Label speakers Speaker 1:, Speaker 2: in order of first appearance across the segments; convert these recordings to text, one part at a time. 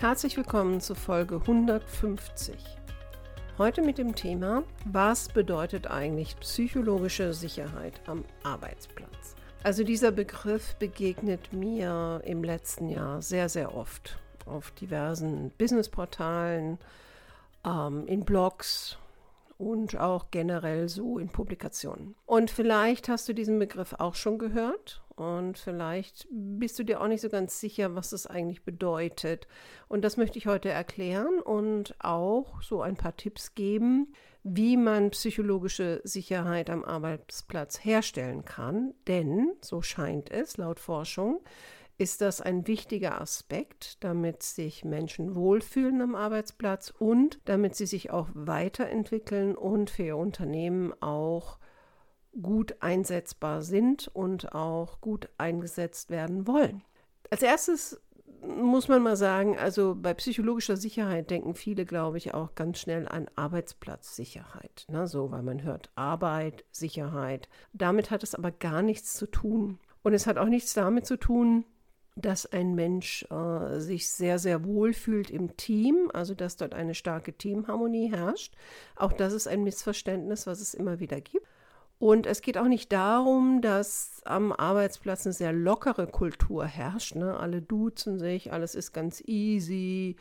Speaker 1: Herzlich willkommen zu Folge 150. Heute mit dem Thema, was bedeutet eigentlich psychologische Sicherheit am Arbeitsplatz? Also dieser Begriff begegnet mir im letzten Jahr sehr, sehr oft auf diversen Businessportalen, ähm, in Blogs und auch generell so in Publikationen. Und vielleicht hast du diesen Begriff auch schon gehört und vielleicht bist du dir auch nicht so ganz sicher, was das eigentlich bedeutet. Und das möchte ich heute erklären und auch so ein paar Tipps geben, wie man psychologische Sicherheit am Arbeitsplatz herstellen kann. Denn, so scheint es laut Forschung, ist das ein wichtiger Aspekt, damit sich Menschen wohlfühlen am Arbeitsplatz und damit sie sich auch weiterentwickeln und für ihr Unternehmen auch gut einsetzbar sind und auch gut eingesetzt werden wollen. Als erstes muss man mal sagen, also bei psychologischer Sicherheit denken viele, glaube ich, auch ganz schnell an Arbeitsplatzsicherheit. Ne? So, weil man hört Arbeit, Sicherheit. Damit hat es aber gar nichts zu tun. Und es hat auch nichts damit zu tun, dass ein Mensch äh, sich sehr, sehr wohl fühlt im Team, also dass dort eine starke Teamharmonie herrscht. Auch das ist ein Missverständnis, was es immer wieder gibt. Und es geht auch nicht darum, dass am Arbeitsplatz eine sehr lockere Kultur herrscht. Ne? Alle duzen sich, alles ist ganz easy,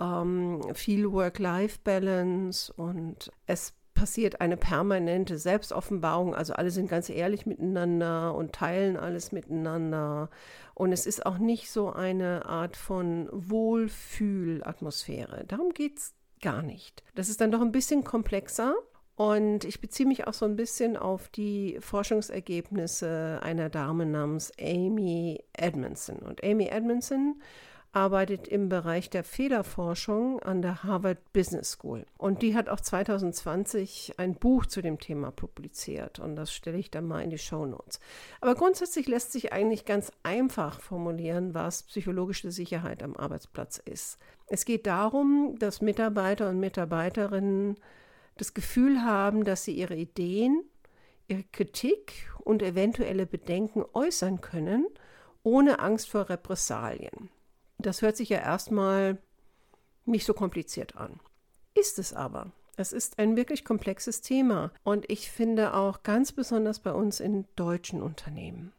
Speaker 1: ähm, viel Work-Life-Balance und es passiert eine permanente Selbstoffenbarung. Also alle sind ganz ehrlich miteinander und teilen alles miteinander. Und es ist auch nicht so eine Art von Wohlfühlatmosphäre. Darum geht es gar nicht. Das ist dann doch ein bisschen komplexer. Und ich beziehe mich auch so ein bisschen auf die Forschungsergebnisse einer Dame namens Amy Edmondson. Und Amy Edmondson arbeitet im Bereich der Fehlerforschung an der Harvard Business School. Und die hat auch 2020 ein Buch zu dem Thema publiziert. Und das stelle ich dann mal in die Show Notes. Aber grundsätzlich lässt sich eigentlich ganz einfach formulieren, was psychologische Sicherheit am Arbeitsplatz ist. Es geht darum, dass Mitarbeiter und Mitarbeiterinnen das Gefühl haben, dass sie ihre Ideen, ihre Kritik und eventuelle Bedenken äußern können, ohne Angst vor Repressalien. Das hört sich ja erstmal nicht so kompliziert an. Ist es aber. Es ist ein wirklich komplexes Thema und ich finde auch ganz besonders bei uns in deutschen Unternehmen,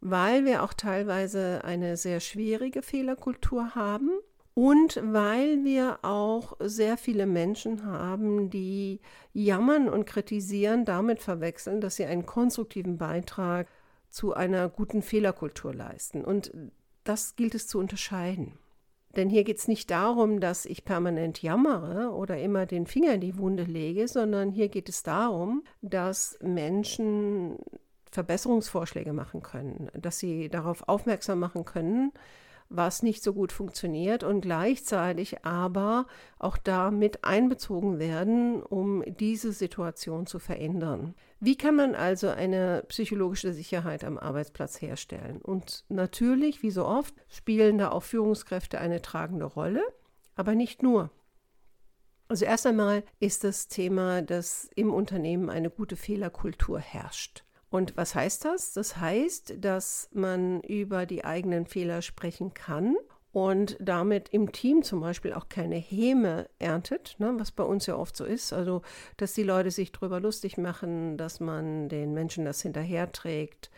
Speaker 1: weil wir auch teilweise eine sehr schwierige Fehlerkultur haben und weil wir auch sehr viele Menschen haben, die jammern und kritisieren, damit verwechseln, dass sie einen konstruktiven Beitrag zu einer guten Fehlerkultur leisten. Und das gilt es zu unterscheiden. Denn hier geht es nicht darum, dass ich permanent jammere oder immer den Finger in die Wunde lege, sondern hier geht es darum, dass Menschen Verbesserungsvorschläge machen können, dass sie darauf aufmerksam machen können, was nicht so gut funktioniert und gleichzeitig aber auch da mit einbezogen werden, um diese Situation zu verändern. Wie kann man also eine psychologische Sicherheit am Arbeitsplatz herstellen? Und natürlich, wie so oft, spielen da auch Führungskräfte eine tragende Rolle, aber nicht nur. Also erst einmal ist das Thema, dass im Unternehmen eine gute Fehlerkultur herrscht. Und was heißt das? Das heißt, dass man über die eigenen Fehler sprechen kann und damit im Team zum Beispiel auch keine Häme erntet, ne, was bei uns ja oft so ist. Also, dass die Leute sich darüber lustig machen, dass man den Menschen das hinterherträgt,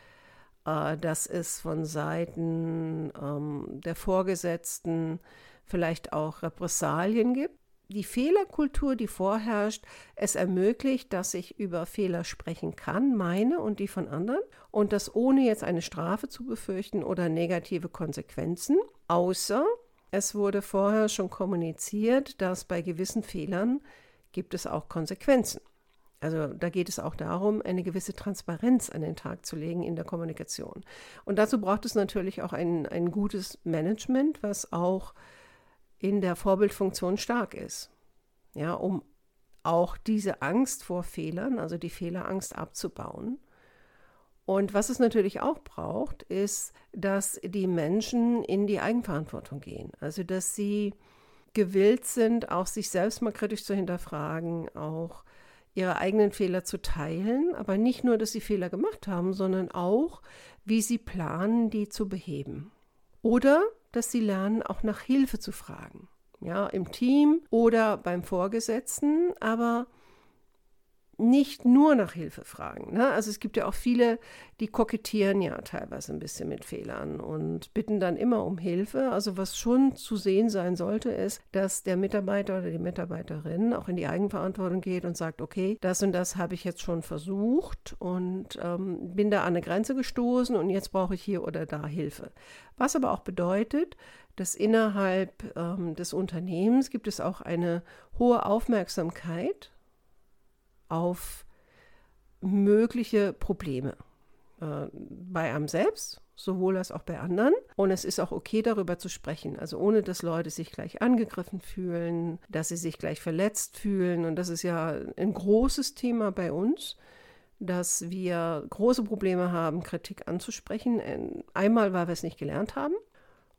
Speaker 1: äh, dass es von Seiten ähm, der Vorgesetzten vielleicht auch Repressalien gibt die Fehlerkultur, die vorherrscht, es ermöglicht, dass ich über Fehler sprechen kann, meine und die von anderen, und das ohne jetzt eine Strafe zu befürchten oder negative Konsequenzen, außer es wurde vorher schon kommuniziert, dass bei gewissen Fehlern gibt es auch Konsequenzen. Also da geht es auch darum, eine gewisse Transparenz an den Tag zu legen in der Kommunikation. Und dazu braucht es natürlich auch ein, ein gutes Management, was auch in der Vorbildfunktion stark ist. Ja, um auch diese Angst vor Fehlern, also die Fehlerangst abzubauen. Und was es natürlich auch braucht, ist, dass die Menschen in die Eigenverantwortung gehen. Also dass sie gewillt sind, auch sich selbst mal kritisch zu hinterfragen, auch ihre eigenen Fehler zu teilen, aber nicht nur, dass sie Fehler gemacht haben, sondern auch, wie sie planen, die zu beheben. Oder dass sie lernen, auch nach Hilfe zu fragen. Ja, im Team oder beim Vorgesetzten, aber nicht nur nach Hilfe fragen. Ne? Also es gibt ja auch viele, die kokettieren ja teilweise ein bisschen mit Fehlern und bitten dann immer um Hilfe. Also was schon zu sehen sein sollte, ist, dass der Mitarbeiter oder die Mitarbeiterin auch in die Eigenverantwortung geht und sagt, okay, das und das habe ich jetzt schon versucht und ähm, bin da an eine Grenze gestoßen und jetzt brauche ich hier oder da Hilfe. Was aber auch bedeutet, dass innerhalb ähm, des Unternehmens gibt es auch eine hohe Aufmerksamkeit auf mögliche Probleme äh, bei einem selbst, sowohl als auch bei anderen. Und es ist auch okay, darüber zu sprechen. Also ohne, dass Leute sich gleich angegriffen fühlen, dass sie sich gleich verletzt fühlen. Und das ist ja ein großes Thema bei uns dass wir große Probleme haben, Kritik anzusprechen. Einmal, weil wir es nicht gelernt haben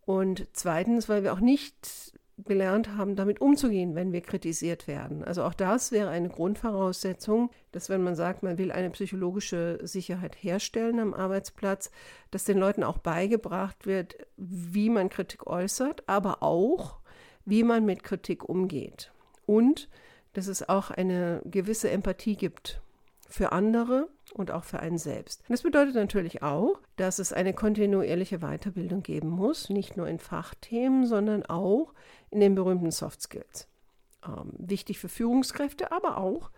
Speaker 1: und zweitens, weil wir auch nicht gelernt haben, damit umzugehen, wenn wir kritisiert werden. Also auch das wäre eine Grundvoraussetzung, dass wenn man sagt, man will eine psychologische Sicherheit herstellen am Arbeitsplatz, dass den Leuten auch beigebracht wird, wie man Kritik äußert, aber auch, wie man mit Kritik umgeht. Und dass es auch eine gewisse Empathie gibt für andere und auch für einen selbst. das bedeutet natürlich auch, dass es eine kontinuierliche Weiterbildung geben muss, nicht nur in Fachthemen, sondern auch in den berühmten Soft Skills. Ähm, wichtig für Führungskräfte, aber auch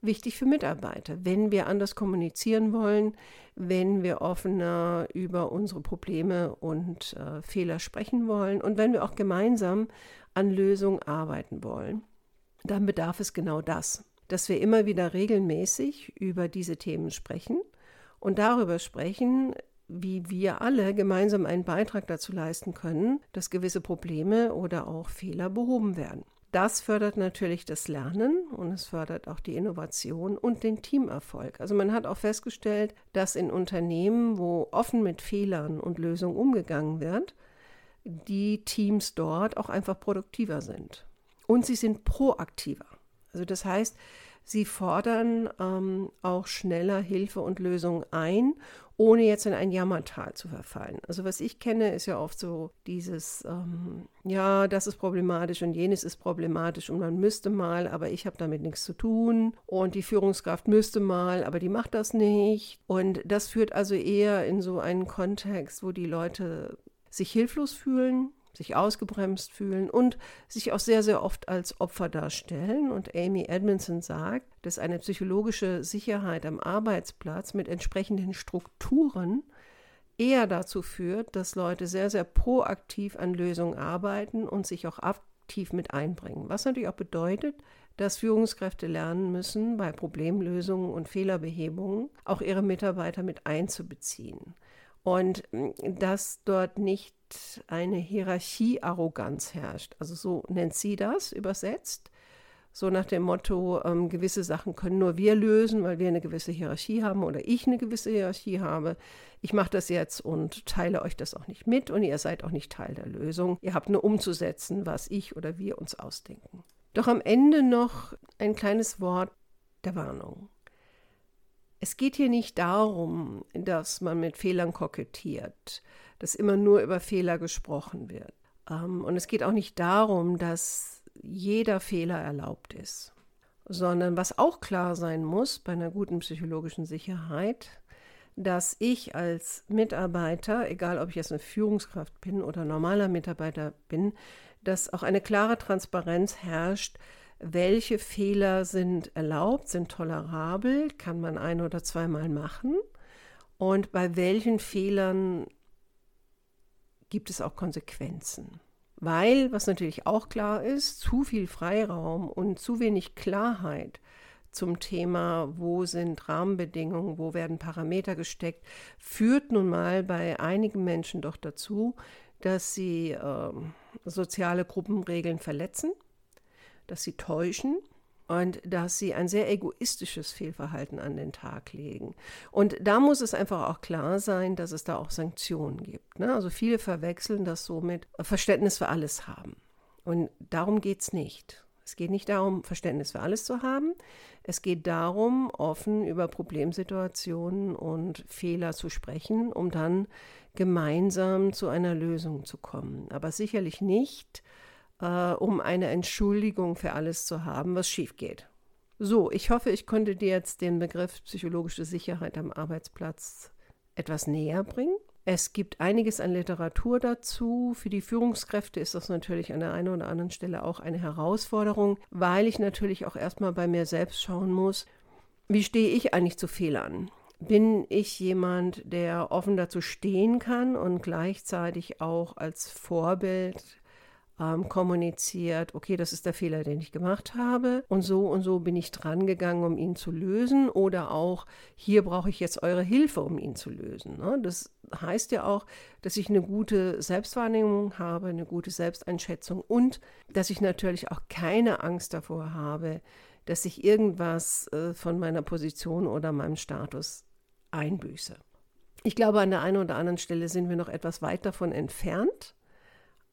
Speaker 1: wichtig für Mitarbeiter, wenn wir anders kommunizieren wollen, wenn wir offener über unsere Probleme und äh, Fehler sprechen wollen und wenn wir auch gemeinsam an Lösungen arbeiten wollen, dann bedarf es genau das dass wir immer wieder regelmäßig über diese Themen sprechen und darüber sprechen, wie wir alle gemeinsam einen Beitrag dazu leisten können, dass gewisse Probleme oder auch Fehler behoben werden. Das fördert natürlich das Lernen und es fördert auch die Innovation und den Teamerfolg. Also man hat auch festgestellt, dass in Unternehmen, wo offen mit Fehlern und Lösungen umgegangen wird, die Teams dort auch einfach produktiver sind. Und sie sind proaktiver. Also das heißt, sie fordern ähm, auch schneller Hilfe und Lösungen ein, ohne jetzt in ein Jammertal zu verfallen. Also was ich kenne, ist ja oft so dieses, ähm, ja, das ist problematisch und jenes ist problematisch und man müsste mal, aber ich habe damit nichts zu tun und die Führungskraft müsste mal, aber die macht das nicht. Und das führt also eher in so einen Kontext, wo die Leute sich hilflos fühlen, sich ausgebremst fühlen und sich auch sehr, sehr oft als Opfer darstellen. Und Amy Edmondson sagt, dass eine psychologische Sicherheit am Arbeitsplatz mit entsprechenden Strukturen eher dazu führt, dass Leute sehr, sehr proaktiv an Lösungen arbeiten und sich auch aktiv mit einbringen. Was natürlich auch bedeutet, dass Führungskräfte lernen müssen, bei Problemlösungen und Fehlerbehebungen auch ihre Mitarbeiter mit einzubeziehen. Und dass dort nicht eine Hierarchiearroganz herrscht. Also so nennt sie das übersetzt. So nach dem Motto, ähm, gewisse Sachen können nur wir lösen, weil wir eine gewisse Hierarchie haben oder ich eine gewisse Hierarchie habe. Ich mache das jetzt und teile euch das auch nicht mit und ihr seid auch nicht Teil der Lösung. Ihr habt nur umzusetzen, was ich oder wir uns ausdenken. Doch am Ende noch ein kleines Wort der Warnung. Es geht hier nicht darum, dass man mit Fehlern kokettiert dass immer nur über Fehler gesprochen wird. Ähm, und es geht auch nicht darum, dass jeder Fehler erlaubt ist, sondern was auch klar sein muss bei einer guten psychologischen Sicherheit, dass ich als Mitarbeiter, egal ob ich jetzt eine Führungskraft bin oder normaler Mitarbeiter bin, dass auch eine klare Transparenz herrscht, welche Fehler sind erlaubt, sind tolerabel, kann man ein oder zweimal machen und bei welchen Fehlern gibt es auch Konsequenzen. Weil, was natürlich auch klar ist, zu viel Freiraum und zu wenig Klarheit zum Thema, wo sind Rahmenbedingungen, wo werden Parameter gesteckt, führt nun mal bei einigen Menschen doch dazu, dass sie äh, soziale Gruppenregeln verletzen, dass sie täuschen und dass sie ein sehr egoistisches Fehlverhalten an den Tag legen. Und da muss es einfach auch klar sein, dass es da auch Sanktionen gibt. Ne? Also viele verwechseln das so mit Verständnis für alles haben. Und darum geht es nicht. Es geht nicht darum, Verständnis für alles zu haben. Es geht darum, offen über Problemsituationen und Fehler zu sprechen, um dann gemeinsam zu einer Lösung zu kommen. Aber sicherlich nicht, äh, um eine Entschuldigung für alles zu haben, was schief geht. So, ich hoffe, ich konnte dir jetzt den Begriff psychologische Sicherheit am Arbeitsplatz etwas näher bringen. Es gibt einiges an Literatur dazu. Für die Führungskräfte ist das natürlich an der einen oder anderen Stelle auch eine Herausforderung, weil ich natürlich auch erstmal bei mir selbst schauen muss, wie stehe ich eigentlich zu Fehlern? Bin ich jemand, der offen dazu stehen kann und gleichzeitig auch als Vorbild ähm, kommuniziert, okay, das ist der Fehler, den ich gemacht habe und so und so bin ich dran gegangen, um ihn zu lösen oder auch hier brauche ich jetzt eure Hilfe, um ihn zu lösen. Ne? Das heißt ja auch, dass ich eine gute Selbstwahrnehmung habe, eine gute Selbsteinschätzung und dass ich natürlich auch keine Angst davor habe, dass ich irgendwas äh, von meiner Position oder meinem Status einbüße. Ich glaube, an der einen oder anderen Stelle sind wir noch etwas weit davon entfernt.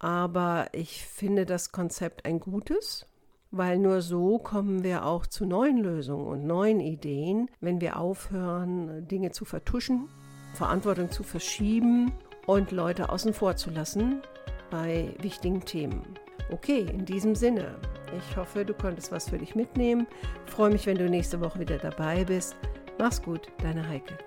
Speaker 1: Aber ich finde das Konzept ein gutes, weil nur so kommen wir auch zu neuen Lösungen und neuen Ideen, wenn wir aufhören, Dinge zu vertuschen, Verantwortung zu verschieben und Leute außen vor zu lassen bei wichtigen Themen. Okay, in diesem Sinne, ich hoffe, du konntest was für dich mitnehmen. Freue mich, wenn du nächste Woche wieder dabei bist. Mach's gut, deine Heike.